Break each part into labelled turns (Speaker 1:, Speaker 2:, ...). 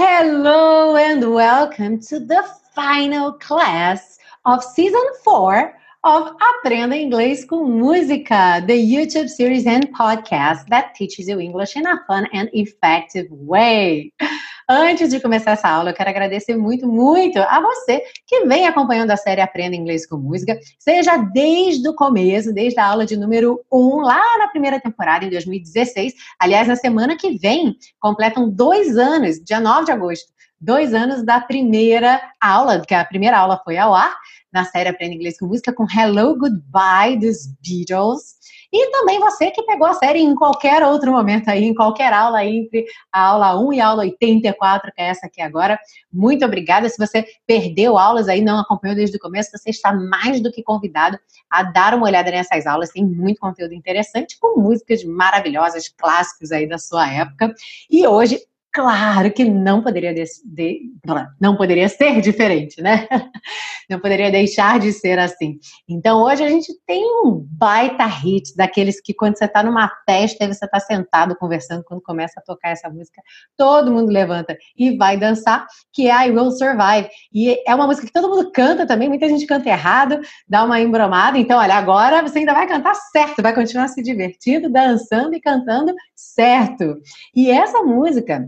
Speaker 1: Hello and welcome to the final class of season 4 of Aprenda Inglês com Música, the YouTube series and podcast that teaches you English in a fun and effective way. Antes de começar essa aula, eu quero agradecer muito, muito a você que vem acompanhando a série Aprenda Inglês com Música, seja desde o começo, desde a aula de número 1, lá na primeira temporada, em 2016. Aliás, na semana que vem, completam dois anos, dia 9 de agosto, dois anos da primeira aula, que a primeira aula foi ao ar, na série Aprenda Inglês com Música, com Hello Goodbye dos Beatles. E também você que pegou a série em qualquer outro momento aí, em qualquer aula entre a aula 1 e a aula 84, que é essa aqui agora. Muito obrigada. Se você perdeu aulas aí, não acompanhou desde o começo, você está mais do que convidado a dar uma olhada nessas aulas. Tem muito conteúdo interessante com músicas maravilhosas, clássicos aí da sua época. E hoje claro que não poderia de, de, não poderia ser diferente, né? Não poderia deixar de ser assim. Então hoje a gente tem um baita hit daqueles que quando você está numa festa e você está sentado conversando, quando começa a tocar essa música, todo mundo levanta e vai dançar, que é I Will Survive. E é uma música que todo mundo canta também, muita gente canta errado, dá uma embromada. Então, olha, agora você ainda vai cantar certo, vai continuar se divertindo, dançando e cantando certo. E essa música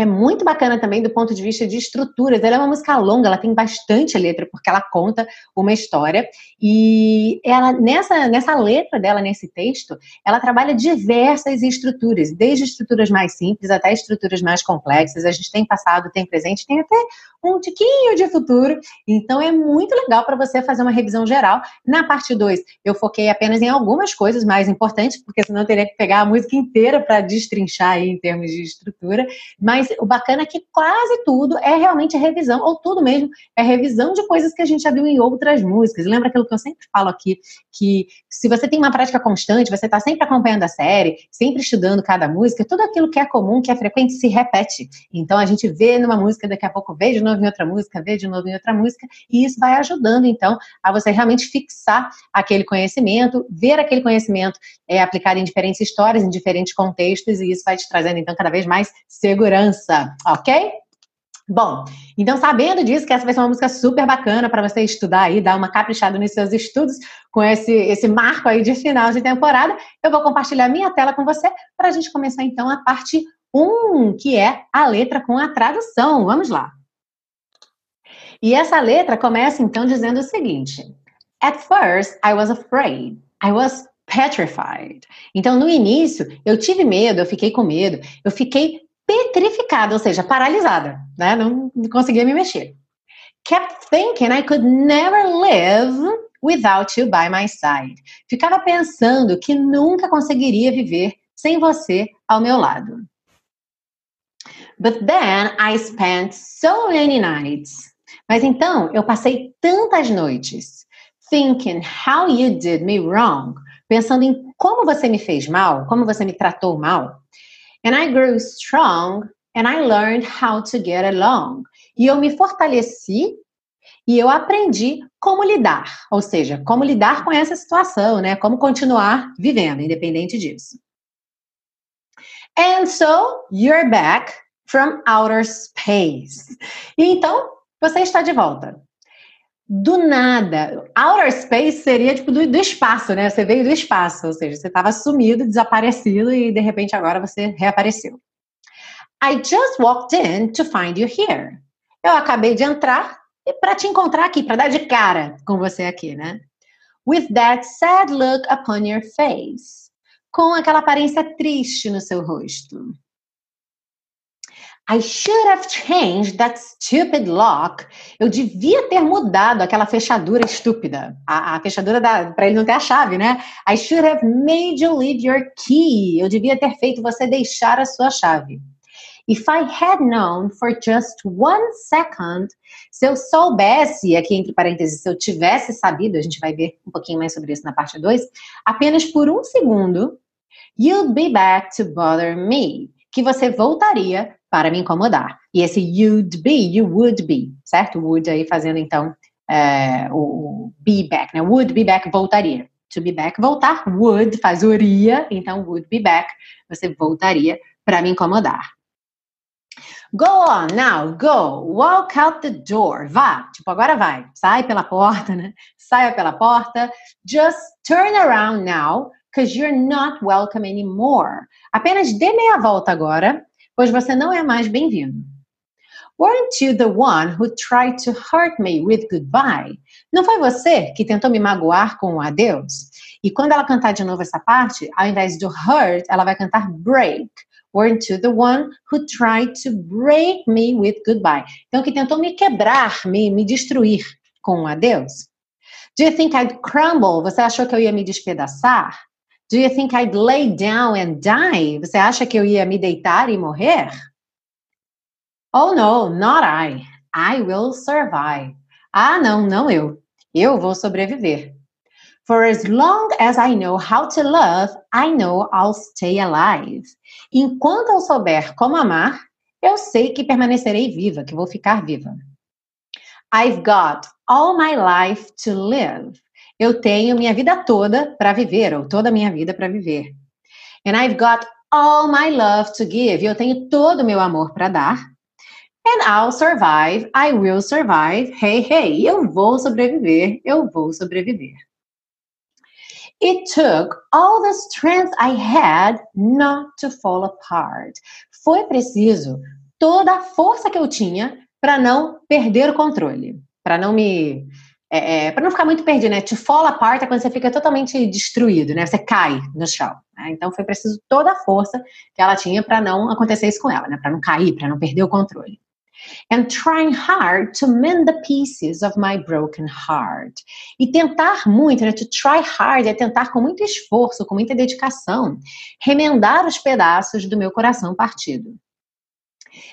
Speaker 1: é muito bacana também do ponto de vista de estruturas. Ela é uma música longa, ela tem bastante letra, porque ela conta uma história. E ela, nessa, nessa letra dela, nesse texto, ela trabalha diversas estruturas, desde estruturas mais simples até estruturas mais complexas. A gente tem passado, tem presente, tem até um tiquinho de futuro. Então é muito legal para você fazer uma revisão geral. Na parte 2, eu foquei apenas em algumas coisas mais importantes, porque senão eu teria que pegar a música inteira para destrinchar aí em termos de estrutura. Mas o bacana é que quase tudo é realmente revisão, ou tudo mesmo é revisão de coisas que a gente já viu em outras músicas. Lembra aquilo que eu sempre falo aqui, que se você tem uma prática constante, você está sempre acompanhando a série, sempre estudando cada música, tudo aquilo que é comum, que é frequente, se repete. Então a gente vê numa música, daqui a pouco de novo em outra música, vê de novo em outra música, e isso vai ajudando, então, a você realmente fixar aquele conhecimento, ver aquele conhecimento é, aplicado em diferentes histórias, em diferentes contextos, e isso vai te trazendo, então, cada vez mais segurança ok? Bom, então sabendo disso, que essa vai ser uma música super bacana para você estudar aí, dar uma caprichada nos seus estudos com esse, esse marco aí de final de temporada, eu vou compartilhar minha tela com você para a gente começar então a parte 1, que é a letra com a tradução. Vamos lá. E essa letra começa então dizendo o seguinte: At first I was afraid. I was petrified. Então, no início, eu tive medo, eu fiquei com medo, eu fiquei petrificada, ou seja, paralisada, né? Não, conseguia me mexer. Kept thinking I could never live without you by my side. Ficava pensando que nunca conseguiria viver sem você ao meu lado. But then I spent so many nights. Mas então eu passei tantas noites thinking how you did me wrong, pensando em como você me fez mal, como você me tratou mal. And I grew strong and I learned how to get along. E eu me fortaleci e eu aprendi como lidar, ou seja, como lidar com essa situação, né? Como continuar vivendo, independente disso. And so you're back from outer space. E então você está de volta do nada. Outer space seria tipo do, do, espaço, né? Você veio do espaço, ou seja, você estava sumido, desaparecido e de repente agora você reapareceu. I just walked in to find you here. Eu acabei de entrar para te encontrar aqui, para dar de cara com você aqui, né? With that sad look upon your face. Com aquela aparência triste no seu rosto. I should have changed that stupid lock. Eu devia ter mudado aquela fechadura estúpida. A, a fechadura para ele não ter a chave, né? I should have made you leave your key. Eu devia ter feito você deixar a sua chave. If I had known for just one second, se eu soubesse, aqui entre parênteses, se eu tivesse sabido, a gente vai ver um pouquinho mais sobre isso na parte 2, apenas por um segundo, you'd be back to bother me que você voltaria para me incomodar. E esse you'd be, you would be, certo? Would aí fazendo então é, o, be back, né? Would be back, voltaria. To be back, voltar. Would faz uria, então would be back, você voltaria para me incomodar. Go on now, go. Walk out the door. Vá. Tipo, agora vai. Sai pela porta, né? Saia pela porta. Just turn around now, because you're not welcome anymore. Apenas dê meia volta agora, pois você não é mais bem-vindo. Weren't you the one who tried to hurt me with goodbye? Não foi você que tentou me magoar com o adeus? E quando ela cantar de novo essa parte, ao invés do hurt, ela vai cantar break. Weren't you the one who tried to break me with goodbye? Então, que tentou me quebrar, me, me destruir com um adeus. Do you think I'd crumble? Você achou que eu ia me despedaçar? Do you think I'd lay down and die? Você acha que eu ia me deitar e morrer? Oh no, not I. I will survive. Ah, não, não eu. Eu vou sobreviver. For as long as I know how to love, I know I'll stay alive. Enquanto eu souber como amar, eu sei que permanecerei viva, que vou ficar viva. I've got all my life to live. Eu tenho minha vida toda para viver, ou toda a minha vida para viver. And I've got all my love to give. Eu tenho todo o meu amor para dar. And I'll survive, I will survive. Hey, hey, eu vou sobreviver, eu vou sobreviver. It took all the strength I had not to fall apart. Foi preciso toda a força que eu tinha para não perder o controle, para não me é, é, para não ficar muito perdido, né? To fall apart é quando você fica totalmente destruído, né? Você cai no chão. Né? Então foi preciso toda a força que ela tinha para não acontecer isso com ela, né? Para não cair, para não perder o controle and trying hard to mend the pieces of my broken heart. E tentar muito, né? To try hard é tentar com muito esforço, com muita dedicação, remendar os pedaços do meu coração partido.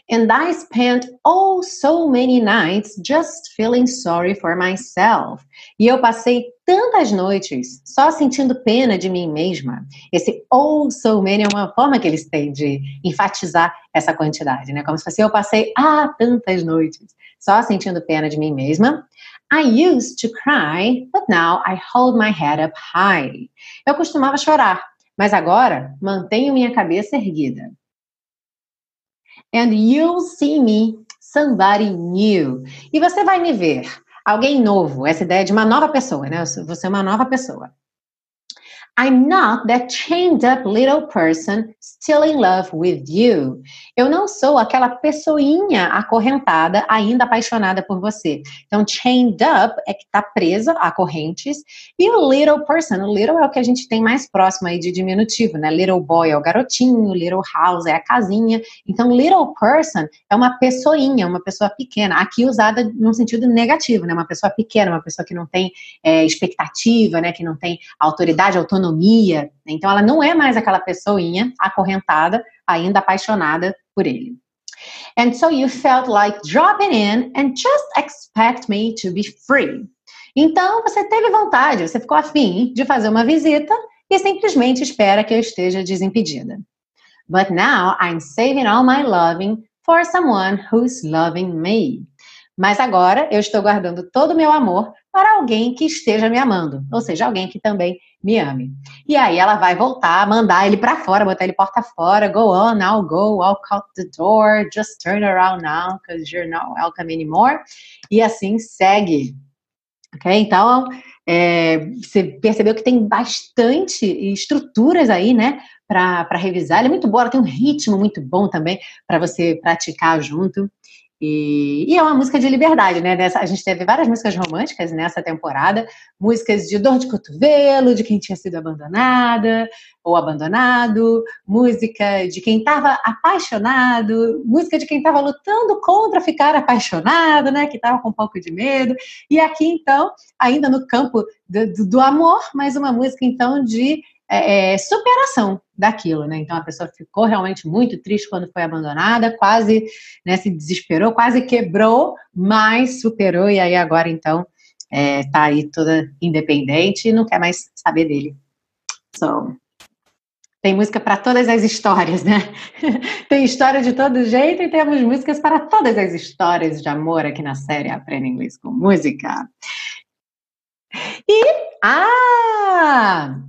Speaker 1: And I spent oh so many nights just feeling sorry for myself. E eu passei tantas noites só sentindo pena de mim mesma. Esse oh so many é uma forma que eles têm de enfatizar essa quantidade, né? Como se fosse eu passei ah tantas noites só sentindo pena de mim mesma. I used to cry, but now I hold my head up high. Eu costumava chorar, mas agora mantenho minha cabeça erguida and you'll see me somebody new. E você vai me ver, alguém novo, essa ideia de uma nova pessoa, né? Você é uma nova pessoa. I'm not that chained up little person still in love with you. Eu não sou aquela pessoinha acorrentada, ainda apaixonada por você. Então, chained up é que está presa a correntes. E o little person, o little é o que a gente tem mais próximo aí de diminutivo, né? Little boy é o garotinho, little house é a casinha. Então, little person é uma pessoinha, uma pessoa pequena. Aqui usada num sentido negativo, né? Uma pessoa pequena, uma pessoa que não tem é, expectativa, né? Que não tem autoridade, autonomia autonomia. Né? Então, ela não é mais aquela pessoinha acorrentada, ainda apaixonada por ele. And so you felt like dropping in and just expect me to be free. Então, você teve vontade, você ficou afim de fazer uma visita e simplesmente espera que eu esteja desimpedida. But now I'm saving all my loving for someone who's loving me. Mas agora eu estou guardando todo o meu amor para alguém que esteja me amando, ou seja, alguém que também me ame. E aí ela vai voltar, mandar ele para fora, botar ele porta fora, go on, now go, walk out the door, just turn around now, because you're not welcome anymore. E assim segue. Ok? Então, é, você percebeu que tem bastante estruturas aí, né, para revisar. Ela é muito boa, ela tem um ritmo muito bom também para você praticar junto. E, e, é uma música de liberdade, né? Nessa, a gente teve várias músicas românticas nessa temporada, músicas de dor de cotovelo, de quem tinha sido abandonada ou abandonado, música de quem estava apaixonado, música de quem estava lutando contra ficar apaixonado, né? Que estava com um pouco de medo. E aqui, então, ainda no campo do, do, amor, mais uma música, então, de é, é, superação daquilo, né? Então a pessoa ficou realmente muito triste quando foi abandonada, quase né, se desesperou, quase quebrou, mas superou e aí agora então é, tá aí toda independente e não quer mais saber dele. So, tem música para todas as histórias, né? tem história de todo jeito e temos músicas para todas as histórias de amor aqui na série Aprenda Inglês com Música. E, ah,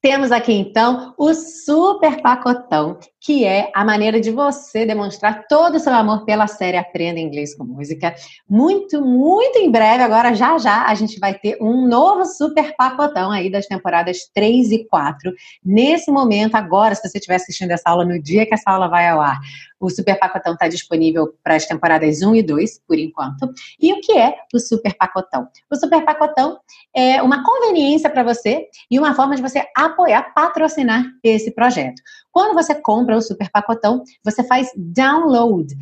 Speaker 1: temos aqui então o super pacotão que é a maneira de você demonstrar todo o seu amor pela série Aprenda Inglês com Música. Muito, muito em breve, agora já já, a gente vai ter um novo super pacotão aí das temporadas 3 e 4. Nesse momento, agora, se você estiver assistindo essa aula no dia que essa aula vai ao ar, o Super Pacotão está disponível para as temporadas 1 e 2, por enquanto. E o que é o Super Pacotão? O Super Pacotão é uma conveniência para você e uma forma de você apoiar, patrocinar esse projeto. Quando você compra o Super Pacotão, você faz download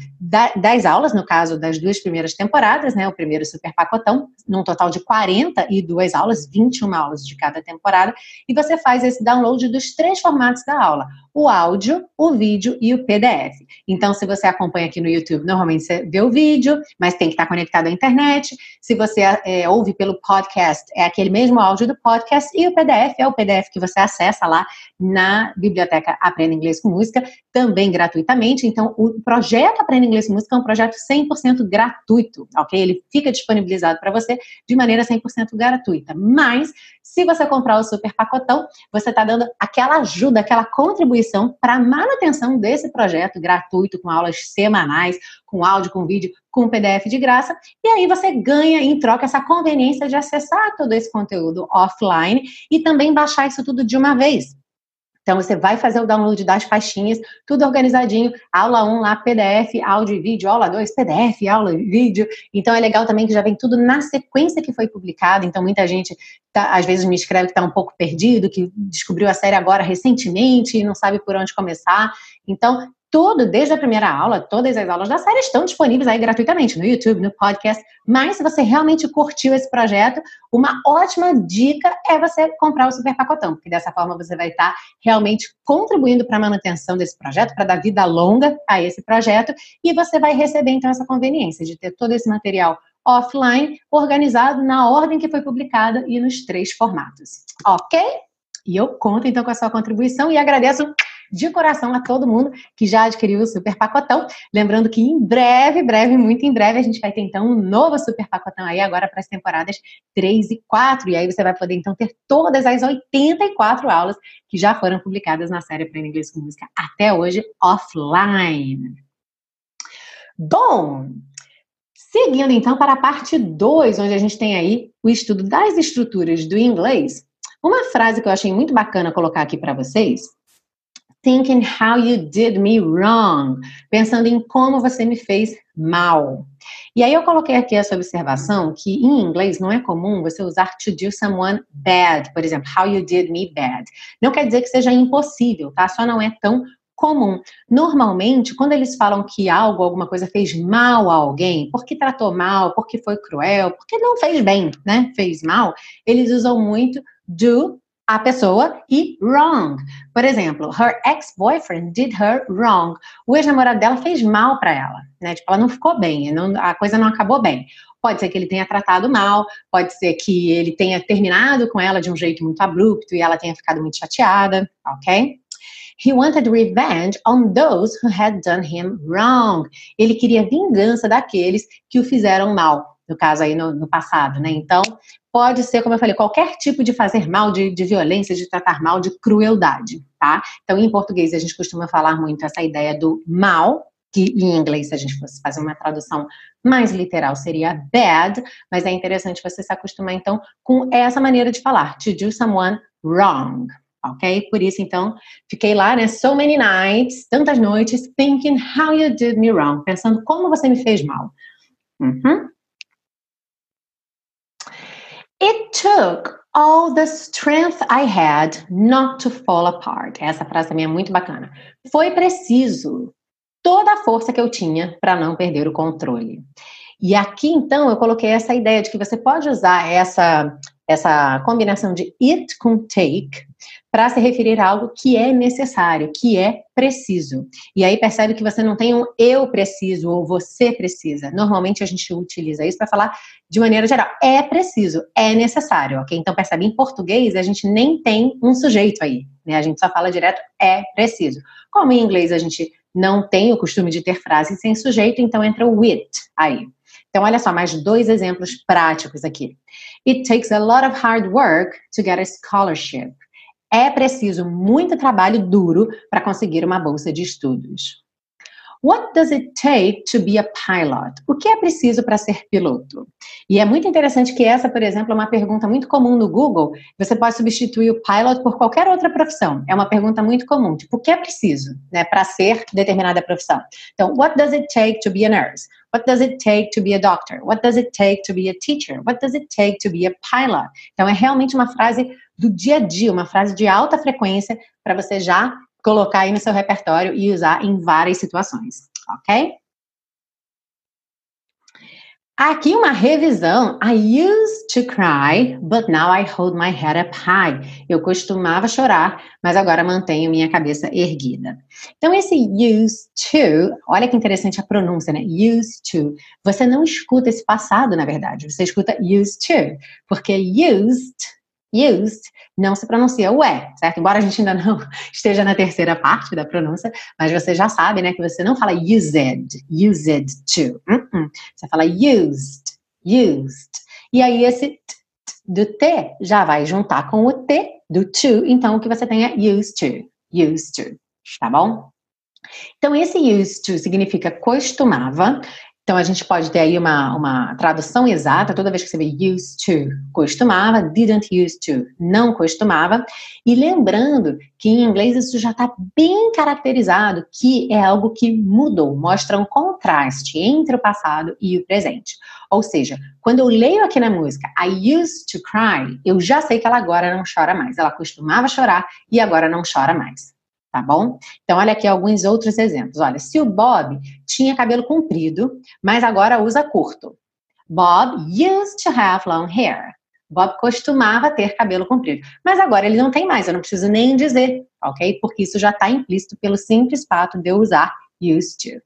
Speaker 1: das aulas, no caso das duas primeiras temporadas, né? O primeiro Super Pacotão, num total de 42 aulas, 21 aulas de cada temporada, e você faz esse download dos três formatos da aula: o áudio, o vídeo e o PDF. Então, se você acompanha aqui no YouTube, normalmente você vê o vídeo, mas tem que estar conectado à internet. Se você é, ouve pelo podcast, é aquele mesmo áudio do podcast, e o PDF é o PDF que você acessa lá na biblioteca Aprenda Inglês com Música, também gratuitamente. Então, o projeto Aprenda Inglês com Música é um projeto 100% gratuito, ok? Ele fica disponibilizado para você de maneira 100% gratuita. Mas, se você comprar o super pacotão, você está dando aquela ajuda, aquela contribuição para a manutenção desse projeto gratuito, com aulas semanais, com áudio, com vídeo, com PDF de graça. E aí você ganha em troca essa conveniência de acessar todo esse conteúdo offline e também baixar isso tudo de uma vez. Então, você vai fazer o download das faixinhas, tudo organizadinho, aula 1 lá, PDF, áudio e vídeo, aula 2, PDF, aula e vídeo. Então, é legal também que já vem tudo na sequência que foi publicado. Então, muita gente, tá, às vezes, me escreve que está um pouco perdido, que descobriu a série agora recentemente e não sabe por onde começar. Então, tudo, desde a primeira aula, todas as aulas da série estão disponíveis aí gratuitamente no YouTube, no podcast. Mas se você realmente curtiu esse projeto, uma ótima dica é você comprar o super pacotão, porque dessa forma você vai estar realmente contribuindo para a manutenção desse projeto, para dar vida longa a esse projeto, e você vai receber então essa conveniência de ter todo esse material offline, organizado na ordem que foi publicada e nos três formatos. Ok? E eu conto então com a sua contribuição e agradeço de coração a todo mundo que já adquiriu o super pacotão. Lembrando que em breve, breve, muito em breve, a gente vai ter então um novo super pacotão aí agora para as temporadas 3 e 4. E aí você vai poder então ter todas as 84 aulas que já foram publicadas na série Aprenda Inglês com Música até hoje offline. Bom, seguindo então para a parte 2, onde a gente tem aí o estudo das estruturas do inglês. Uma frase que eu achei muito bacana colocar aqui para vocês Thinking how you did me wrong. Pensando em como você me fez mal. E aí eu coloquei aqui essa observação que em inglês não é comum você usar to do someone bad, por exemplo, how you did me bad. Não quer dizer que seja impossível, tá? Só não é tão comum. Normalmente, quando eles falam que algo, alguma coisa fez mal a alguém, porque tratou mal, porque foi cruel, porque não fez bem, né? Fez mal, eles usam muito do a pessoa e wrong. Por exemplo, her ex-boyfriend did her wrong. O ex-namorado dela fez mal para ela, né? Tipo, ela não ficou bem, não, a coisa não acabou bem. Pode ser que ele tenha tratado mal, pode ser que ele tenha terminado com ela de um jeito muito abrupto e ela tenha ficado muito chateada, ok? He wanted revenge on those who had done him wrong. Ele queria vingança daqueles que o fizeram mal, no caso aí no, no passado, né? Então, pode ser, como eu falei, qualquer tipo de fazer mal, de, de violência, de tratar mal, de crueldade, tá? Então, em português, a gente costuma falar muito essa ideia do mal, que em inglês, se a gente fosse fazer uma tradução mais literal, seria bad, mas é interessante você se acostumar, então, com essa maneira de falar, to do someone wrong, ok? Por isso, então, fiquei lá, né, so many nights, tantas noites, thinking how you did me wrong, pensando como você me fez mal. Uhum. It took all the strength I had not to fall apart. Essa frase também é muito bacana. Foi preciso toda a força que eu tinha para não perder o controle. E aqui então eu coloquei essa ideia de que você pode usar essa essa combinação de it com take para se referir a algo que é necessário, que é preciso. E aí percebe que você não tem um eu preciso ou você precisa. Normalmente a gente utiliza isso para falar de maneira geral. É preciso, é necessário, ok? Então percebe, em português a gente nem tem um sujeito aí, né? A gente só fala direto é preciso. Como em inglês a gente não tem o costume de ter frases sem sujeito, então entra o with aí. Então, olha só, mais dois exemplos práticos aqui. It takes a lot of hard work to get a scholarship. É preciso muito trabalho duro para conseguir uma bolsa de estudos. What does it take to be a pilot? O que é preciso para ser piloto? E é muito interessante que essa, por exemplo, é uma pergunta muito comum no Google. Você pode substituir o pilot por qualquer outra profissão. É uma pergunta muito comum, tipo, o que é preciso, né, para ser determinada profissão? Então, what does it take to be a nurse? What does it take to be a doctor? What does it take to be a teacher? What does it take to be a pilot? Então, é realmente uma frase do dia a dia, uma frase de alta frequência para você já colocar aí no seu repertório e usar em várias situações, ok? Aqui uma revisão. I used to cry, but now I hold my head up high. Eu costumava chorar, mas agora mantenho minha cabeça erguida. Então esse used to, olha que interessante a pronúncia, né? Used to. Você não escuta esse passado, na verdade. Você escuta used to, porque used used não se pronuncia o é, certo? Embora a gente ainda não esteja na terceira parte da pronúncia, mas você já sabe, né, que você não fala used, used to. Uh -uh. Você fala used, used. E aí esse t, t do T já vai juntar com o T do to, então o que você tem é used to, used to, tá bom? Então, esse used to significa costumava, então, a gente pode ter aí uma, uma tradução exata, toda vez que você vê used to, costumava, didn't used to, não costumava. E lembrando que em inglês isso já está bem caracterizado, que é algo que mudou, mostra um contraste entre o passado e o presente. Ou seja, quando eu leio aqui na música I used to cry, eu já sei que ela agora não chora mais. Ela costumava chorar e agora não chora mais tá bom? Então, olha aqui alguns outros exemplos. Olha, se o Bob tinha cabelo comprido, mas agora usa curto. Bob used to have long hair. Bob costumava ter cabelo comprido, mas agora ele não tem mais, eu não preciso nem dizer, ok? Porque isso já está implícito pelo simples fato de eu usar used to.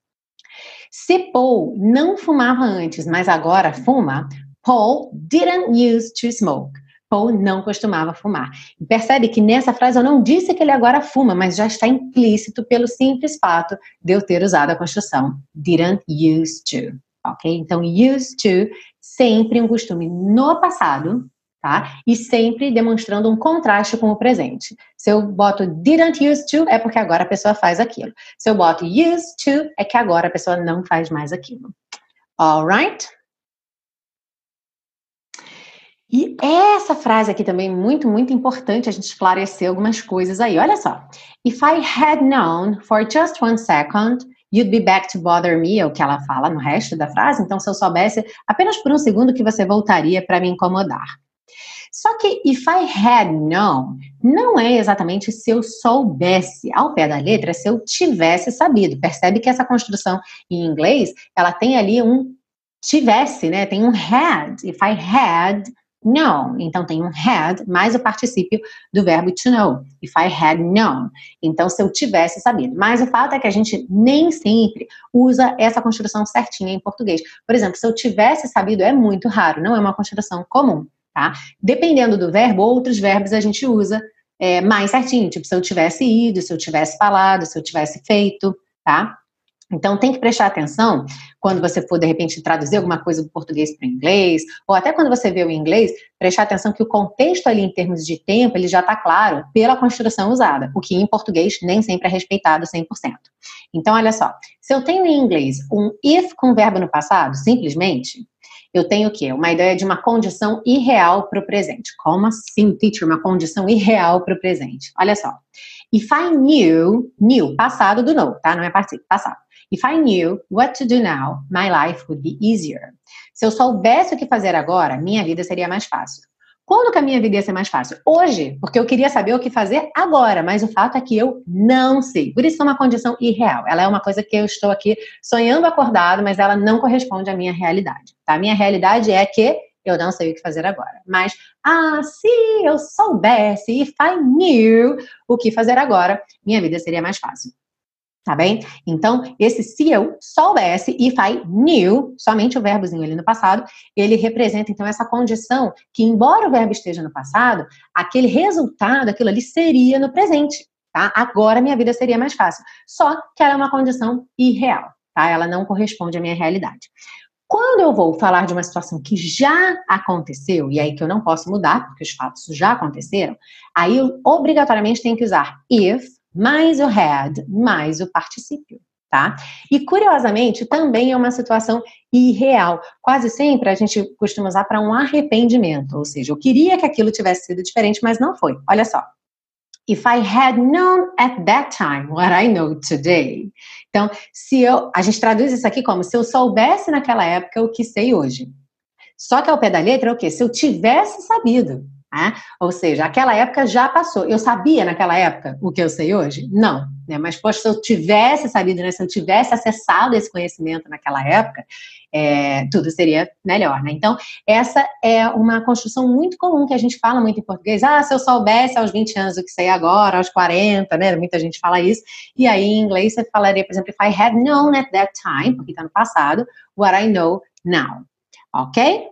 Speaker 1: Se Paul não fumava antes, mas agora fuma, Paul didn't used to smoke. Paul não costumava fumar. E percebe que nessa frase eu não disse que ele agora fuma, mas já está implícito pelo simples fato de eu ter usado a construção didn't used to, ok? Então, used to, sempre um costume no passado, tá? E sempre demonstrando um contraste com o presente. Se eu boto didn't used to, é porque agora a pessoa faz aquilo. Se eu boto used to, é que agora a pessoa não faz mais aquilo. Alright? E essa frase aqui também muito, muito importante a gente esclarecer algumas coisas aí. Olha só. If I had known for just one second, you'd be back to bother me, é o que ela fala no resto da frase. Então, se eu soubesse apenas por um segundo que você voltaria para me incomodar. Só que if I had known não é exatamente se eu soubesse, ao pé da letra, se eu tivesse sabido. Percebe que essa construção em inglês, ela tem ali um tivesse, né? Tem um had. If I had know. Então tem um had mais o particípio do verbo to know. If I had known. Então se eu tivesse sabido. Mas o fato é que a gente nem sempre usa essa construção certinha em português. Por exemplo, se eu tivesse sabido é muito raro, não é uma construção comum, tá? Dependendo do verbo, outros verbos a gente usa é, mais certinho, tipo se eu tivesse ido, se eu tivesse falado, se eu tivesse feito, tá? Então, tem que prestar atenção quando você for, de repente, traduzir alguma coisa do português para o inglês, ou até quando você vê o inglês, prestar atenção que o contexto ali, em termos de tempo, ele já está claro pela construção usada, o que em português nem sempre é respeitado 100%. Então, olha só, se eu tenho em inglês um if com verbo no passado, simplesmente, eu tenho o quê? Uma ideia de uma condição irreal para o presente. Como assim, teacher, uma condição irreal para o presente? Olha só. If I knew, knew, passado do know, tá? Não é passado. If I knew what to do now, my life would be easier. Se eu soubesse o que fazer agora, minha vida seria mais fácil. Quando que a minha vida ia ser mais fácil? Hoje, porque eu queria saber o que fazer agora, mas o fato é que eu não sei. Por isso é uma condição irreal. Ela é uma coisa que eu estou aqui sonhando acordado, mas ela não corresponde à minha realidade. Tá? A minha realidade é que eu não sei o que fazer agora. Mas, ah, se eu soubesse, if I knew o que fazer agora, minha vida seria mais fácil. Tá bem? Então, esse se eu soubesse, if I knew, somente o verbozinho ali no passado, ele representa então essa condição que, embora o verbo esteja no passado, aquele resultado, aquilo ali seria no presente. Tá? Agora minha vida seria mais fácil. Só que ela é uma condição irreal, tá? Ela não corresponde à minha realidade. Quando eu vou falar de uma situação que já aconteceu, e aí que eu não posso mudar, porque os fatos já aconteceram, aí eu obrigatoriamente tenho que usar if mais o had mais o particípio tá? E curiosamente, também é uma situação irreal. Quase sempre a gente costuma usar para um arrependimento, ou seja, eu queria que aquilo tivesse sido diferente, mas não foi. Olha só. If I had known at that time what I know today. Então, se eu, a gente traduz isso aqui como se eu soubesse naquela época o que sei hoje. Só que ao pé da letra é o quê? Se eu tivesse sabido. Né? Ou seja, aquela época já passou. Eu sabia naquela época o que eu sei hoje? Não. Né? Mas, poxa, se eu tivesse sabido, né? se eu tivesse acessado esse conhecimento naquela época, é, tudo seria melhor. Né? Então, essa é uma construção muito comum que a gente fala muito em português. Ah, se eu soubesse aos 20 anos o que sei agora, aos 40, né? Muita gente fala isso. E aí, em inglês, você falaria, por exemplo, if I had known at that time, porque está no passado, what I know now. Ok?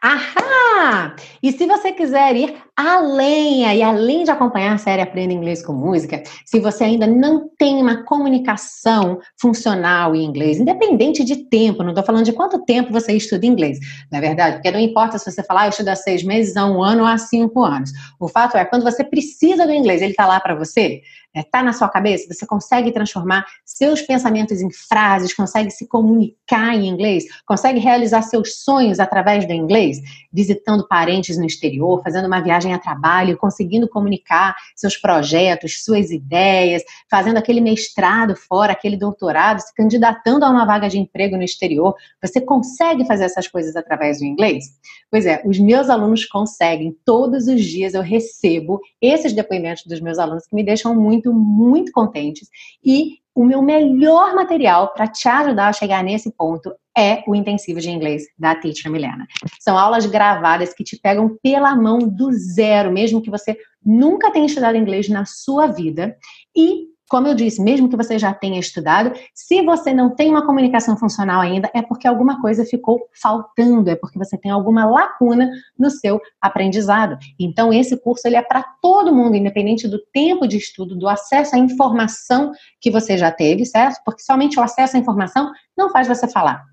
Speaker 1: Ahá! E se você quiser ir além, e além de acompanhar a série Aprenda Inglês com Música, se você ainda não tem uma comunicação funcional em inglês, independente de tempo, não estou falando de quanto tempo você estuda inglês, na é verdade, porque não importa se você falar, ah, eu estudo há seis meses, há um ano ou há cinco anos. O fato é, quando você precisa do inglês, ele está lá para você, está é, na sua cabeça, você consegue transformar seus pensamentos em frases, consegue se comunicar em inglês, consegue realizar seus sonhos através do inglês, visitando parentes no exterior, fazendo uma viagem a trabalho, conseguindo comunicar seus projetos, suas ideias, fazendo aquele mestrado fora, aquele doutorado, se candidatando a uma vaga de emprego no exterior. Você consegue fazer essas coisas através do inglês? Pois é, os meus alunos conseguem. Todos os dias eu recebo esses depoimentos dos meus alunos que me deixam muito muito, muito contentes. E o meu melhor material para te ajudar a chegar nesse ponto é o intensivo de inglês da Teacher Milena. São aulas gravadas que te pegam pela mão do zero, mesmo que você nunca tenha estudado inglês na sua vida. E como eu disse, mesmo que você já tenha estudado, se você não tem uma comunicação funcional ainda, é porque alguma coisa ficou faltando, é porque você tem alguma lacuna no seu aprendizado. Então, esse curso ele é para todo mundo, independente do tempo de estudo, do acesso à informação que você já teve, certo? Porque somente o acesso à informação não faz você falar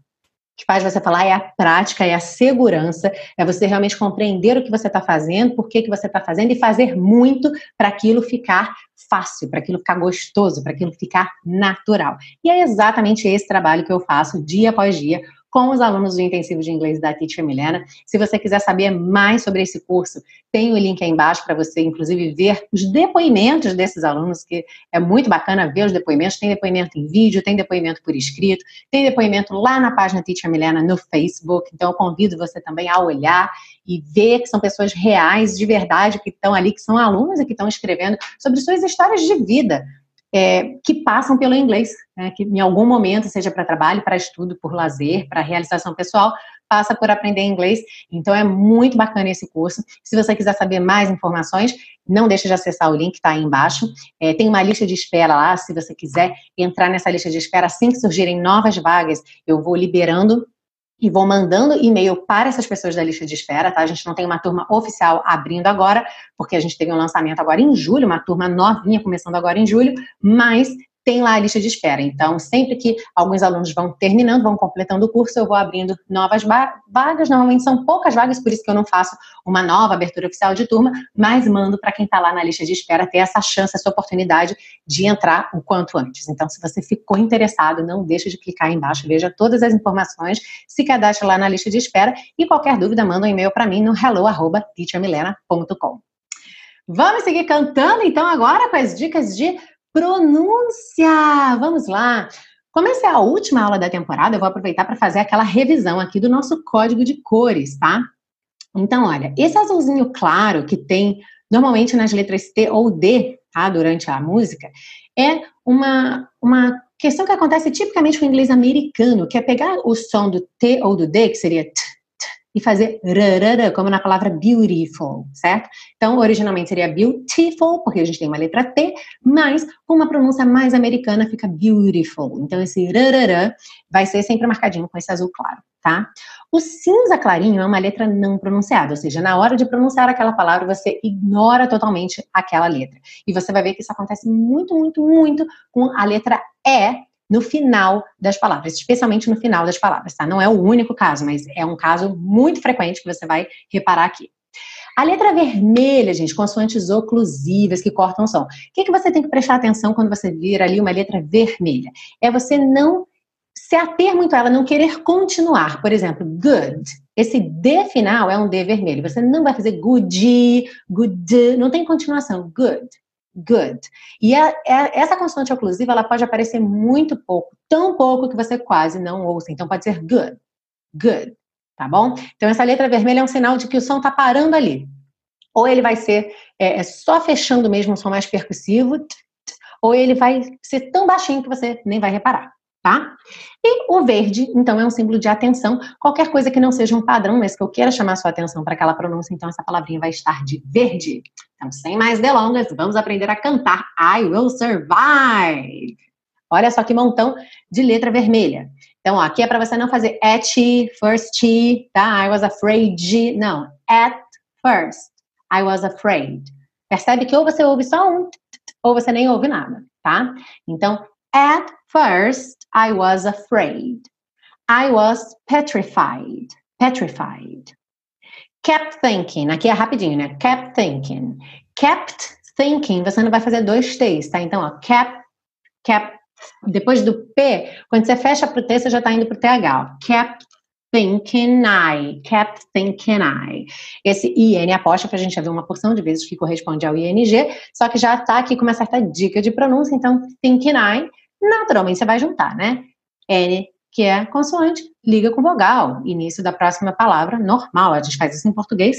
Speaker 1: que faz você falar é a prática, é a segurança, é você realmente compreender o que você está fazendo, por que, que você está fazendo e fazer muito para aquilo ficar fácil, para aquilo ficar gostoso, para aquilo ficar natural. E é exatamente esse trabalho que eu faço dia após dia com os alunos do intensivo de inglês da Teacher Milena. Se você quiser saber mais sobre esse curso, tem o link aí embaixo para você, inclusive, ver os depoimentos desses alunos, que é muito bacana ver os depoimentos. Tem depoimento em vídeo, tem depoimento por escrito, tem depoimento lá na página Teacher Milena no Facebook. Então, eu convido você também a olhar e ver que são pessoas reais, de verdade, que estão ali, que são alunos e que estão escrevendo sobre suas histórias de vida é, que passam pelo inglês, né, que em algum momento, seja para trabalho, para estudo, por lazer, para realização pessoal, passa por aprender inglês. Então é muito bacana esse curso. Se você quiser saber mais informações, não deixe de acessar o link que está aí embaixo. É, tem uma lista de espera lá, se você quiser entrar nessa lista de espera, assim que surgirem novas vagas, eu vou liberando e vou mandando e-mail para essas pessoas da lista de espera, tá? A gente não tem uma turma oficial abrindo agora, porque a gente teve um lançamento agora em julho, uma turma novinha começando agora em julho, mas tem lá a lista de espera. Então, sempre que alguns alunos vão terminando, vão completando o curso, eu vou abrindo novas vagas. Normalmente são poucas vagas, por isso que eu não faço uma nova abertura oficial de turma, mas mando para quem está lá na lista de espera ter essa chance, essa oportunidade de entrar o quanto antes. Então, se você ficou interessado, não deixe de clicar aí embaixo, veja todas as informações, se cadastre lá na lista de espera e qualquer dúvida, manda um e-mail para mim no hello@teachermilena.com. Vamos seguir cantando então agora com as dicas de Pronúncia! Vamos lá! Como essa é a última aula da temporada, eu vou aproveitar para fazer aquela revisão aqui do nosso código de cores, tá? Então, olha, esse azulzinho claro que tem normalmente nas letras T ou D, tá? Durante a música, é uma, uma questão que acontece tipicamente com o inglês americano, que é pegar o som do T ou do D, que seria T, e fazer rarara, como na palavra beautiful, certo? Então, originalmente seria beautiful, porque a gente tem uma letra T, mas com uma pronúncia mais americana fica beautiful. Então, esse rarara vai ser sempre marcadinho com esse azul claro, tá? O cinza clarinho é uma letra não pronunciada, ou seja, na hora de pronunciar aquela palavra, você ignora totalmente aquela letra. E você vai ver que isso acontece muito, muito, muito com a letra E no final das palavras, especialmente no final das palavras, tá? Não é o único caso, mas é um caso muito frequente que você vai reparar aqui. A letra vermelha, gente, consoantes oclusivas que cortam som. O que, que você tem que prestar atenção quando você vira ali uma letra vermelha? É você não se ater muito a ela, não querer continuar. Por exemplo, good. Esse D final é um D vermelho. Você não vai fazer good, good, não tem continuação. Good, good. E a, a, é, essa consoante oclusiva, ela pode aparecer muito pouco, tão pouco que você quase não ouça. Então pode ser good, good tá bom? Então essa letra vermelha é um sinal de que o som tá parando ali. Ou ele vai ser é, é só fechando mesmo um som mais percussivo, ou ele vai ser tão baixinho que você nem vai reparar, tá? E o verde, então, é um símbolo de atenção. Qualquer coisa que não seja um padrão, mas que eu queira chamar sua atenção para aquela pronúncia, então essa palavrinha vai estar de verde. Então, sem mais delongas, vamos aprender a cantar I Will Survive. Olha só que montão de letra vermelha. Então, ó, aqui é para você não fazer at first, tá? I was afraid. Não, at first, I was afraid. Percebe que ou você ouve só um, ou você nem ouve nada, tá? Então, at first, I was afraid. I was petrified. Petrified. Kept thinking. Aqui é rapidinho, né? Kept thinking. Kept thinking, você não vai fazer dois T's, tá? Então, ó, kept, kept depois do P, quando você fecha para o T, você já está indo para o TH. Kept thinking I, kept thinking I. Esse IN apóstrofe a gente já viu uma porção de vezes que corresponde ao ING, só que já está aqui com uma certa dica de pronúncia, então thinking I, naturalmente você vai juntar, né? N, que é consoante, liga com vogal, início da próxima palavra, normal, a gente faz isso em português,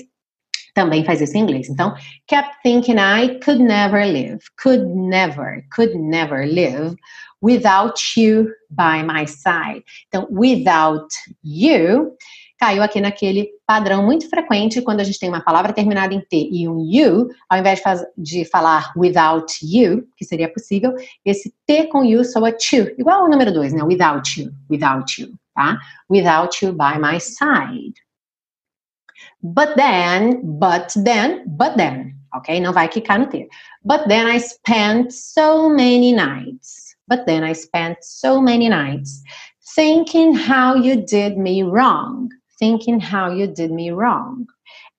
Speaker 1: também faz isso em inglês. Então, kept thinking I could never live, could never, could never live without you by my side. Então, without you caiu aqui naquele padrão muito frequente quando a gente tem uma palavra terminada em T e um you, ao invés de, falar without you, que seria possível, esse T com you soa to, igual ao número 2, né? Without you, without you, tá? Without you by my side. But then, but then, but then, ok? Não vai quicar no T. But then I spent so many nights. But then I spent so many nights thinking how you did me wrong, thinking how you did me wrong.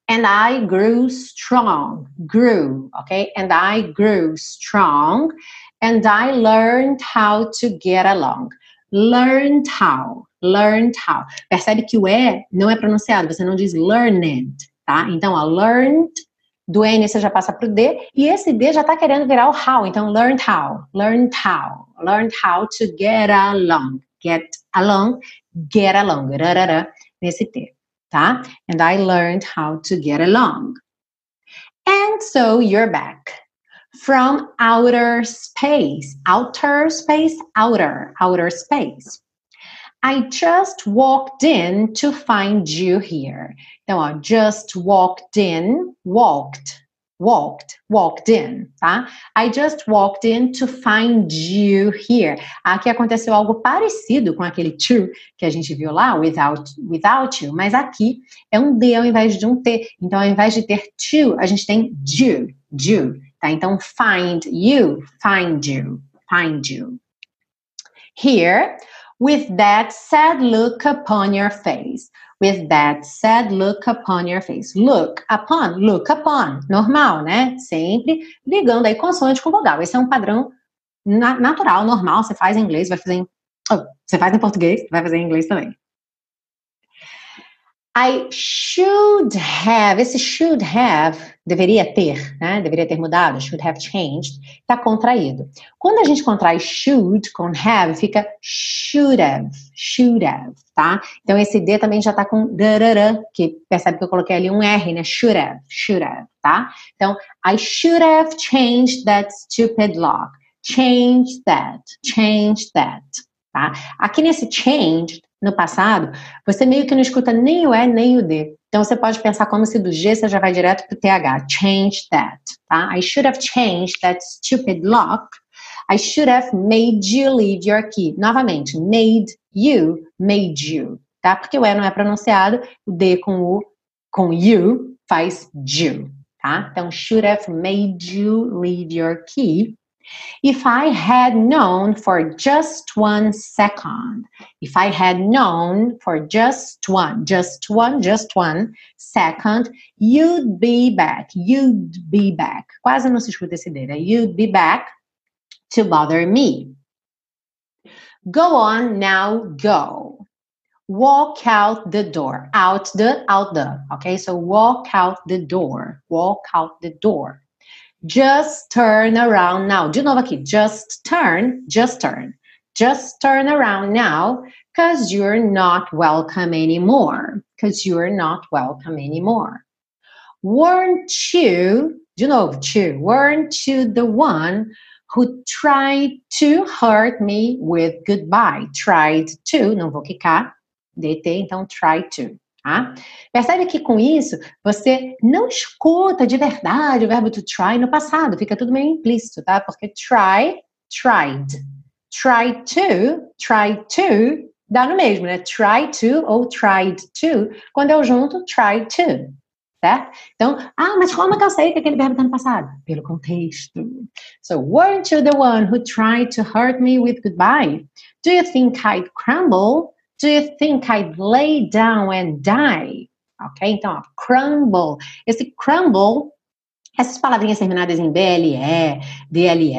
Speaker 1: And I grew strong, grew, okay? And I grew strong and I learned how to get along. Learned how, learned how. Percebe que o E não é pronunciado, você não diz learned, tá? Então, a learned do N você já passa para o D, e esse D já está querendo virar o how, então learned how, learned how, learned how to get along, get along, get along, rarara, T, tá? And I learned how to get along. And so you're back from outer space, outer space, outer, outer space. I just walked in to find you here. Então, ó, just walked in, walked, walked, walked in, tá? I just walked in to find you here. Aqui aconteceu algo parecido com aquele to que a gente viu lá, without, without you, mas aqui é um D ao invés de um T. Então, ao invés de ter to, a gente tem you, you, tá? Então, find you, find you, find you. Here, with that sad look upon your face. With that sad look upon your face. Look upon, look upon. Normal, né? Sempre ligando aí consoante com vogal. Esse é um padrão na natural, normal. Você faz em inglês, vai fazer em. Oh, você faz em português, vai fazer em inglês também. I should have, esse should have, deveria ter, né? Deveria ter mudado, should have changed, está contraído. Quando a gente contrai should com have, fica should have, should have, tá? Então esse D também já está com que percebe que eu coloquei ali um R, né? Should have, should have, tá? Então, I should have changed that stupid lock. Change that, change that, tá? Aqui nesse change, no passado, você meio que não escuta nem o E nem o D. Então você pode pensar como se do G você já vai direto para o TH. Change that, tá? I should have changed that stupid lock. I should have made you leave your key. Novamente, made you, made you, tá? Porque o E não é pronunciado, o D com o com you faz you, tá? Então should have made you leave your key. If I had known for just one second, if I had known for just one, just one, just one second, you'd be back. You'd be back. Quase não se escuta essa ideia. You'd be back to bother me. Go on now, go. Walk out the door. Out the, out the. Okay, so walk out the door. Walk out the door. Just turn around now. De novo aqui. Just turn, just turn. Just turn around now because you're not welcome anymore. Because you're not welcome anymore. Weren't you, de novo, weren't you the one who tried to hurt me with goodbye? Tried to, não vou quicar, DT, então try to. Tá? Percebe que com isso você não escuta de verdade o verbo to try no passado, fica tudo meio implícito, tá? Porque try, tried. Try to, try to, dá no mesmo, né? Try to ou tried to, quando eu junto, try to. Certo? Então, ah, mas como é que eu sei que aquele verbo está no passado? Pelo contexto. So, weren't you the one who tried to hurt me with goodbye? Do you think I'd crumble Do you think I'd lay down and die? Ok? Então, ó, crumble. Esse crumble, essas palavrinhas terminadas em BLE, DLE,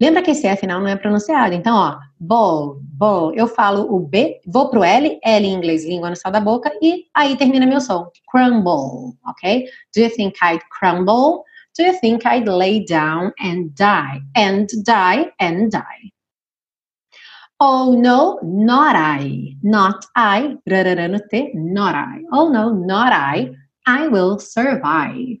Speaker 1: lembra que esse E final não é pronunciado. Então, ó, bowl, bowl. Eu falo o B, vou pro L, L em inglês, língua no céu da boca, e aí termina meu som. Crumble, ok? Do you think I'd crumble? Do you think I'd lay down and die? And die, and die. Oh no, not I. Not I. Not I. Oh no, not I. I will survive.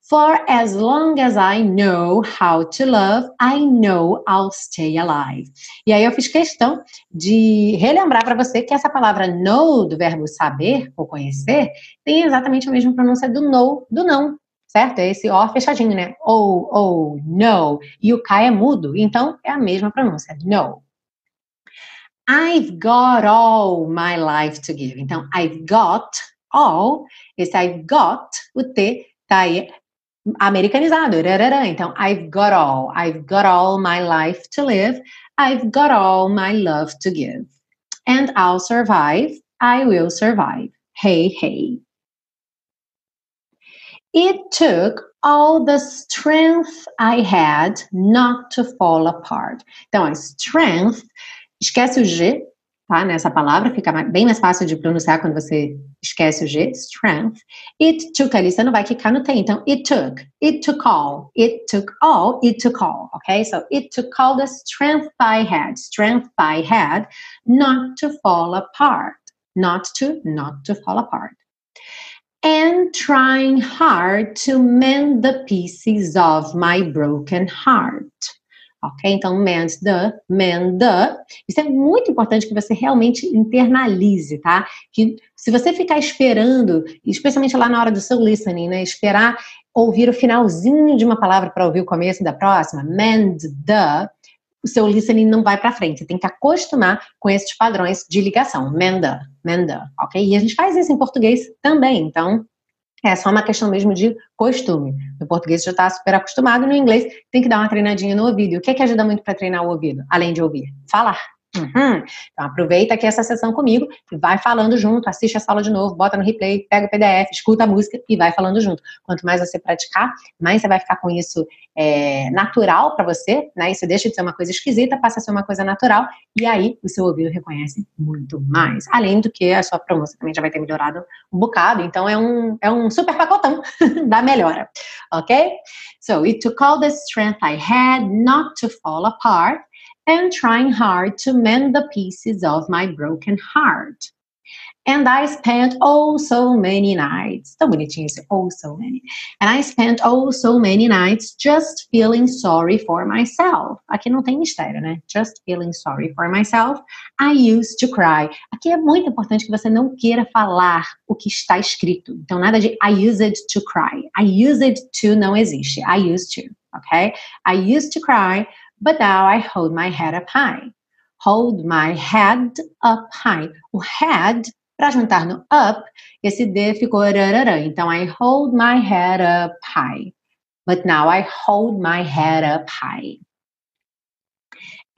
Speaker 1: For as long as I know how to love, I know I'll stay alive. E aí eu fiz questão de relembrar para você que essa palavra know, do verbo saber ou conhecer, tem exatamente a mesma pronúncia do know, do não, certo? É esse O fechadinho, né? Oh, oh, no. E o K é mudo, então é a mesma pronúncia, no. I've got all my life to give. Então, I've got all, esse I've got, o T tá aí americanizado. Então, I've got all. I've got all my life to live. I've got all my love to give. And I'll survive. I will survive. Hey, hey. It took all the strength I had not to fall apart. Então, strength Esquece o G, tá? Nessa palavra, fica bem mais fácil de pronunciar quando você esquece o G, strength. It took ali, você não vai clicar no T, então it took, it took all, it took all, it took all, ok? So it took all the strength I had, strength I had, not to fall apart, not to, not to fall apart. And trying hard to mend the pieces of my broken heart. Ok? Então, mend the, mend the. Isso é muito importante que você realmente internalize, tá? Que se você ficar esperando, especialmente lá na hora do seu listening, né? Esperar ouvir o finalzinho de uma palavra para ouvir o começo da próxima, mend the, o seu listening não vai para frente. Você tem que acostumar com esses padrões de ligação. Menda, menda, ok? E a gente faz isso em português também. Então, é só uma questão mesmo de costume. No português já está super acostumado, no inglês tem que dar uma treinadinha no ouvido. o que, é que ajuda muito para treinar o ouvido, além de ouvir? Falar. Uhum. Então aproveita aqui essa sessão comigo e vai falando junto, assiste a sala de novo, bota no replay, pega o PDF, escuta a música e vai falando junto. Quanto mais você praticar, mais você vai ficar com isso é, natural para você, né? Isso deixa de ser uma coisa esquisita, passa a ser uma coisa natural e aí o seu ouvido reconhece muito mais. Além do que a sua pronúncia também já vai ter melhorado um bocado, então é um, é um super pacotão da melhora, ok? So, it took all the strength I had not to fall apart and trying hard to mend the pieces of my broken heart. And I spent oh so many nights. Tão bonitinho esse oh so many. And I spent oh so many nights just feeling sorry for myself. Aqui não tem mistério, né? Just feeling sorry for myself. I used to cry. Aqui é muito importante que você não queira falar o que está escrito. Então, nada de I used to cry. I used to não existe. I used to, ok? I used to cry But now I hold my head up high. Hold my head up high. O head, para juntar no up, esse D ficou rararã. Então, I hold my head up high. But now I hold my head up high.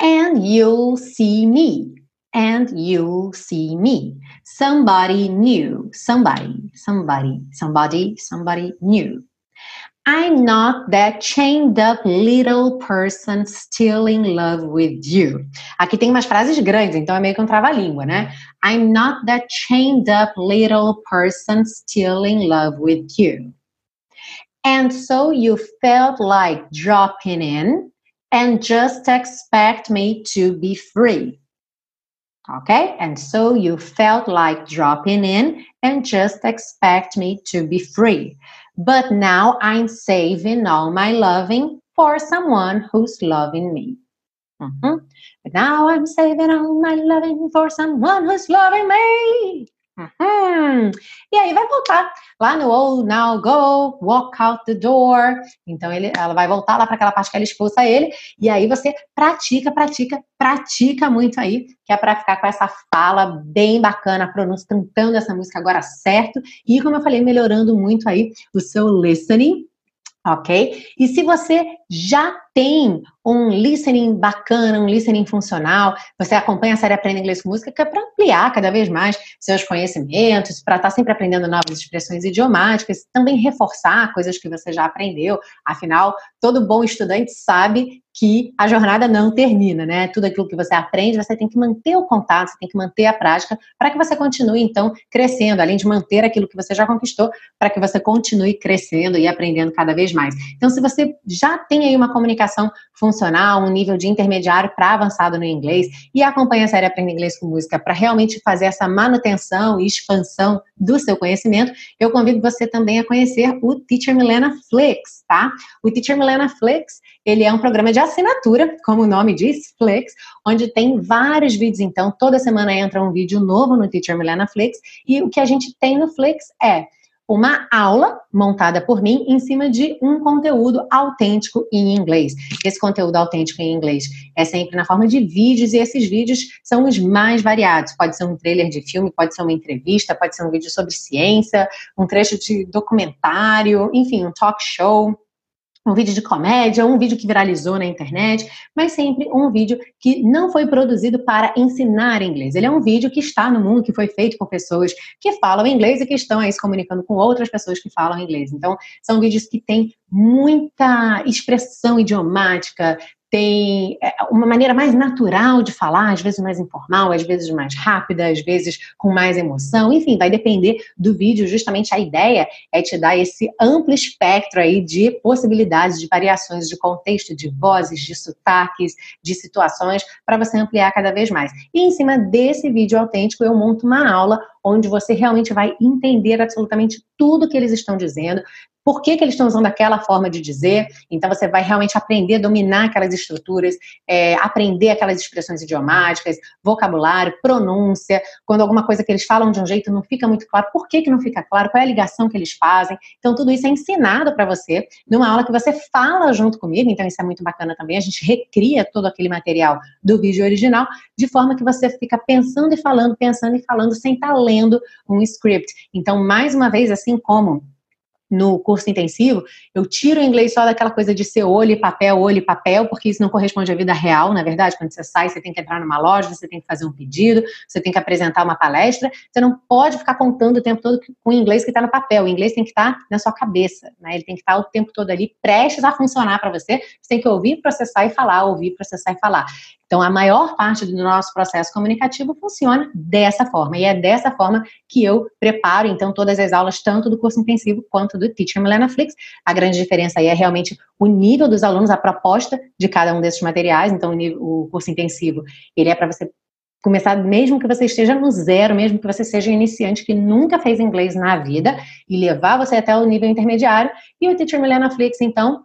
Speaker 1: And you'll see me. And you'll see me. Somebody new. Somebody, somebody, somebody, somebody new. I'm not that chained up little person still in love with you. Aqui tem umas frases grandes, então é meio que um trava-língua, né? I'm not that chained up little person still in love with you. And so you felt like dropping in and just expect me to be free. Okay, and so you felt like dropping in and just expect me to be free. But now I'm saving all my loving for someone who's loving me. Mm-hmm. But now I'm saving all my loving for someone who's loving me. Uhum. E aí vai voltar lá no Oh Now Go, Walk Out the Door. Então ele, ela vai voltar lá para aquela parte que ela expulsa ele. E aí você pratica, pratica, pratica muito aí, que é para ficar com essa fala bem bacana, a pronúncia, cantando essa música agora certo. E como eu falei, melhorando muito aí o seu listening ok? E se você já tem um listening bacana, um listening funcional, você acompanha a série Aprenda Inglês com Música, que é para ampliar cada vez mais seus conhecimentos, para estar tá sempre aprendendo novas expressões idiomáticas, também reforçar coisas que você já aprendeu. Afinal, todo bom estudante sabe que a jornada não termina, né? Tudo aquilo que você aprende, você tem que manter o contato, você tem que manter a prática para que você continue, então, crescendo, além de manter aquilo que você já conquistou, para que você continue crescendo e aprendendo cada vez mais. Então, se você já tem aí uma comunicação funcional, um nível de intermediário para avançado no inglês e acompanha a série Aprenda Inglês com Música para realmente fazer essa manutenção e expansão do seu conhecimento, eu convido você também a conhecer o Teacher Milena Flix, tá? O Teacher Milena Flix, ele é um programa de assinatura, como o nome diz, Flix, onde tem vários vídeos. Então, toda semana entra um vídeo novo no Teacher Milena Flix. E o que a gente tem no Flix é uma aula montada por mim em cima de um conteúdo autêntico em inglês. Esse conteúdo autêntico em inglês é sempre na forma de vídeos e esses vídeos são os mais variados. Pode ser um trailer de filme, pode ser uma entrevista, pode ser um vídeo sobre ciência, um trecho de documentário, enfim, um talk show um vídeo de comédia, um vídeo que viralizou na internet, mas sempre um vídeo que não foi produzido para ensinar inglês. Ele é um vídeo que está no mundo, que foi feito por pessoas que falam inglês e que estão aí se comunicando com outras pessoas que falam inglês. Então, são vídeos que têm muita expressão idiomática, tem é, uma maneira mais natural de falar, às vezes mais informal, às vezes mais rápida, às vezes com mais emoção, enfim, vai depender do vídeo. Justamente a ideia é te dar esse amplo espectro aí de possibilidades, de variações de contexto, de vozes, de sotaques, de situações, para você ampliar cada vez mais. E em cima desse vídeo autêntico, eu monto uma aula onde você realmente vai entender absolutamente tudo que eles estão dizendo, por que, que eles estão usando aquela forma de dizer. Então, você vai realmente aprender a dominar aquelas estruturas, é, aprender aquelas expressões idiomáticas, vocabulário, pronúncia. Quando alguma coisa que eles falam de um jeito não fica muito claro, por que, que não fica claro? Qual é a ligação que eles fazem? Então, tudo isso é ensinado para você numa aula que você fala junto comigo. Então, isso é muito bacana também. A gente recria todo aquele material do vídeo original de forma que você fica pensando e falando, pensando e falando, sem estar lendo um script. Então, mais uma vez, assim como no curso intensivo, eu tiro o inglês só daquela coisa de ser olho e papel, olho e papel, porque isso não corresponde à vida real, na verdade. Quando você sai, você tem que entrar numa loja, você tem que fazer um pedido, você tem que apresentar uma palestra. Você não pode ficar contando o tempo todo com o inglês que está no papel. O inglês tem que estar tá na sua cabeça, né? Ele tem que estar tá o tempo todo ali, prestes a funcionar para você. Você tem que ouvir, processar e falar, ouvir, processar e falar. Então, a maior parte do nosso processo comunicativo funciona dessa forma. E é dessa forma que eu preparo, então, todas as aulas, tanto do curso intensivo quanto do Teacher Milena Flix. A grande diferença aí é realmente o nível dos alunos, a proposta de cada um desses materiais. Então, o, curso intensivo, ele é para você começar, mesmo que você esteja no zero, mesmo que você seja iniciante que nunca fez inglês na vida, e levar você até o nível intermediário. E o Teacher Milena Flix, então,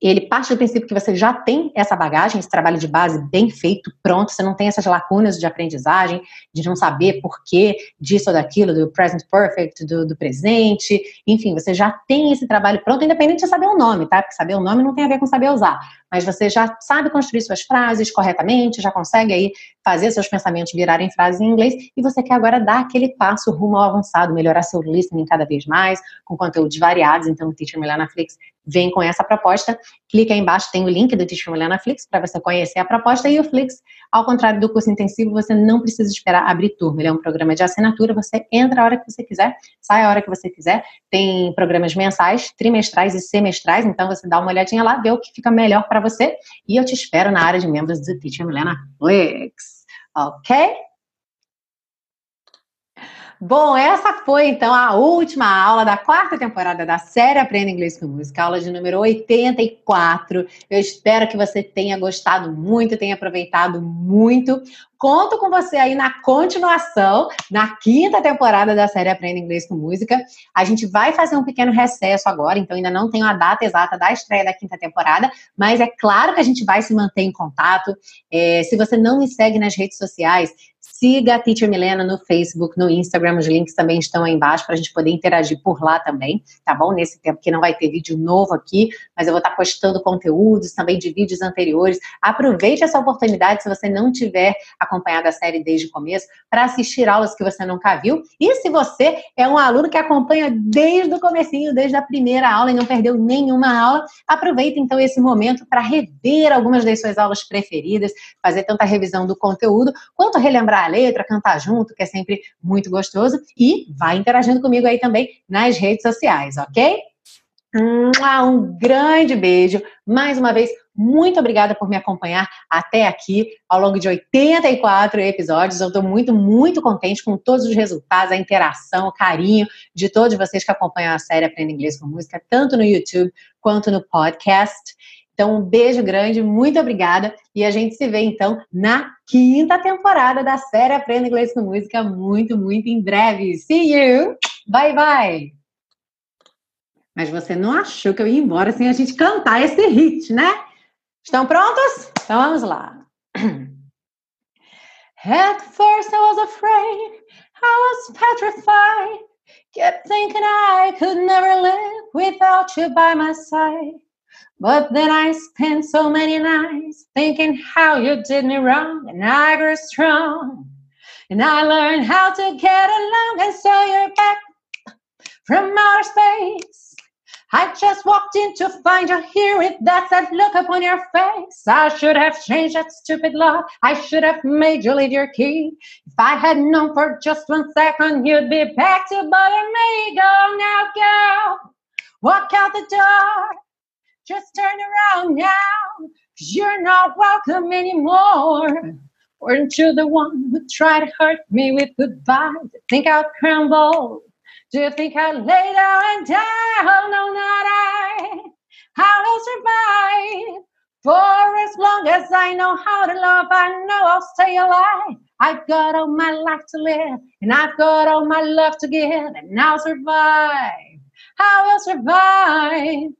Speaker 1: ele parte do princípio que você já tem essa bagagem, esse trabalho de base bem feito, pronto, você não tem essas lacunas de aprendizagem, de não saber porquê disso ou daquilo, do present perfect, do, do, presente, enfim, você já tem esse trabalho pronto, independente de saber o nome, tá? Porque saber o nome não tem a ver com saber usar, mas você já sabe construir suas frases corretamente, já consegue aí fazer seus pensamentos virarem frases em inglês e você quer agora dar aquele passo rumo ao avançado, melhorar seu listening cada vez mais, com conteúdos variados. Então, o Teacher Milena Flix vem com essa proposta. Clica aí embaixo, tem o link do Teacher Milena Flix para você conhecer a proposta. E o Flix, ao contrário do curso intensivo, você não precisa esperar abrir turma. Ele é um programa de assinatura, você entra a hora que você quiser, sai a hora que você quiser. Tem programas mensais, trimestrais e semestrais, então você dá uma olhadinha lá, vê o que fica melhor para você. E eu te espero na área de membros do Teacher Milena Flix. Ok? Bom, essa foi então a última aula da quarta temporada da série Aprenda Inglês com Música, aula de número 84. Eu espero que você tenha gostado muito, tenha aproveitado muito. Conto com você aí na continuação, na quinta temporada da série Aprenda Inglês com Música. A gente vai fazer um pequeno recesso agora, então ainda não tenho a data exata da estreia da quinta temporada, mas é claro que a gente vai se manter em contato. É, se você não me segue nas redes sociais, Siga a Teacher Milena no Facebook, no Instagram, os links também estão aí embaixo para a gente poder interagir por lá também, tá bom? Nesse tempo que não vai ter vídeo novo aqui, mas eu vou estar postando conteúdos também de vídeos anteriores. Aproveite essa oportunidade, se você não tiver acompanhado a série desde o começo, para assistir aulas que você nunca viu. E se você é um aluno que acompanha desde o comecinho, desde a primeira aula e não perdeu nenhuma aula, aproveite então esse momento para rever algumas das suas aulas preferidas, fazer tanta revisão do conteúdo, quanto relembrar a letra, cantar junto, que é sempre muito gostoso. E vai interagindo comigo aí também nas redes sociais, ok? Um grande beijo. Mais uma vez, muito obrigada por me acompanhar até aqui ao longo de 84 episódios. Eu estou muito, muito contente com todos os resultados, a interação, o carinho de todos vocês que acompanham a série Aprenda Inglês com Música, tanto no YouTube quanto no podcast. Então, um beijo grande, muito obrigada. E a gente se vê, então, na quinta temporada da série Aprenda Inglês com Música, muito, muito em breve. See you! Bye, bye! Mas você não achou que eu ia embora sem a gente cantar esse hit, né? Estão prontos? Então vamos lá. At first I was afraid, I was petrified, kept thinking I could never live without you by my side. But then I spent so many nights thinking how you did me wrong, and I grew strong. And I learned how to get along, and so you're back from outer space. I just walked in to find you here with that sad look upon your face. I should have changed that stupid law. I should have made you leave your key. If I had known for just one second you'd be back to bother me, go now, girl. Walk out the door. Just turn around now, cause you're not welcome anymore. Weren't you the one who tried to hurt me with goodbye? Do you think I'll crumble? Do you think I'll lay down and die? Oh, no, not I. I will survive. For as long as I know how to love, I know I'll stay alive. I've got all my life to live, and I've got all my love to give, and I'll survive. I will survive.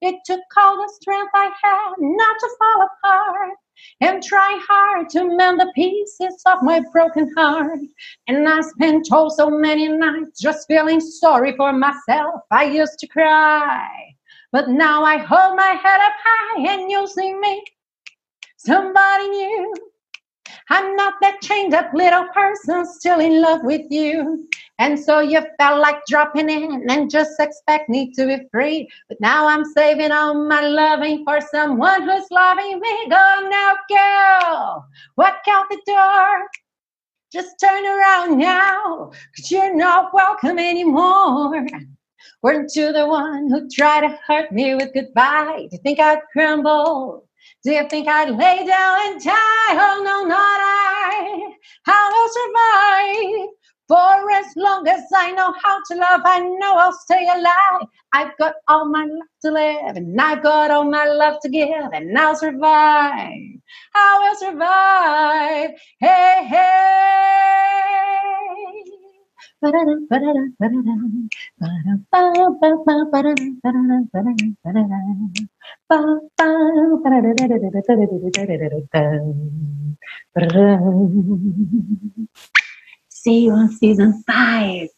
Speaker 1: It took all the strength I had not to fall apart and try hard to mend the pieces of my broken heart. And I spent oh so many nights just feeling sorry for myself. I used to cry, but now I hold my head up high and you see me, somebody new. I'm not that chained up little person still in love with you. And so you felt like dropping in and just expect me to be free. But now I'm saving all my loving for someone who's loving me. Go now, girl. Walk out the door. Just turn around now, cause you're not welcome anymore. Weren't you the one who tried to hurt me with goodbye? Do you think I'd crumble? Do you think I'd lay down and die? Oh no, not I. I will survive. For as long as I know how to love, I know I'll stay alive. I've got all my life to live, and I've got all my love to give, and I'll survive. I will survive. Hey, hey. See you on season five.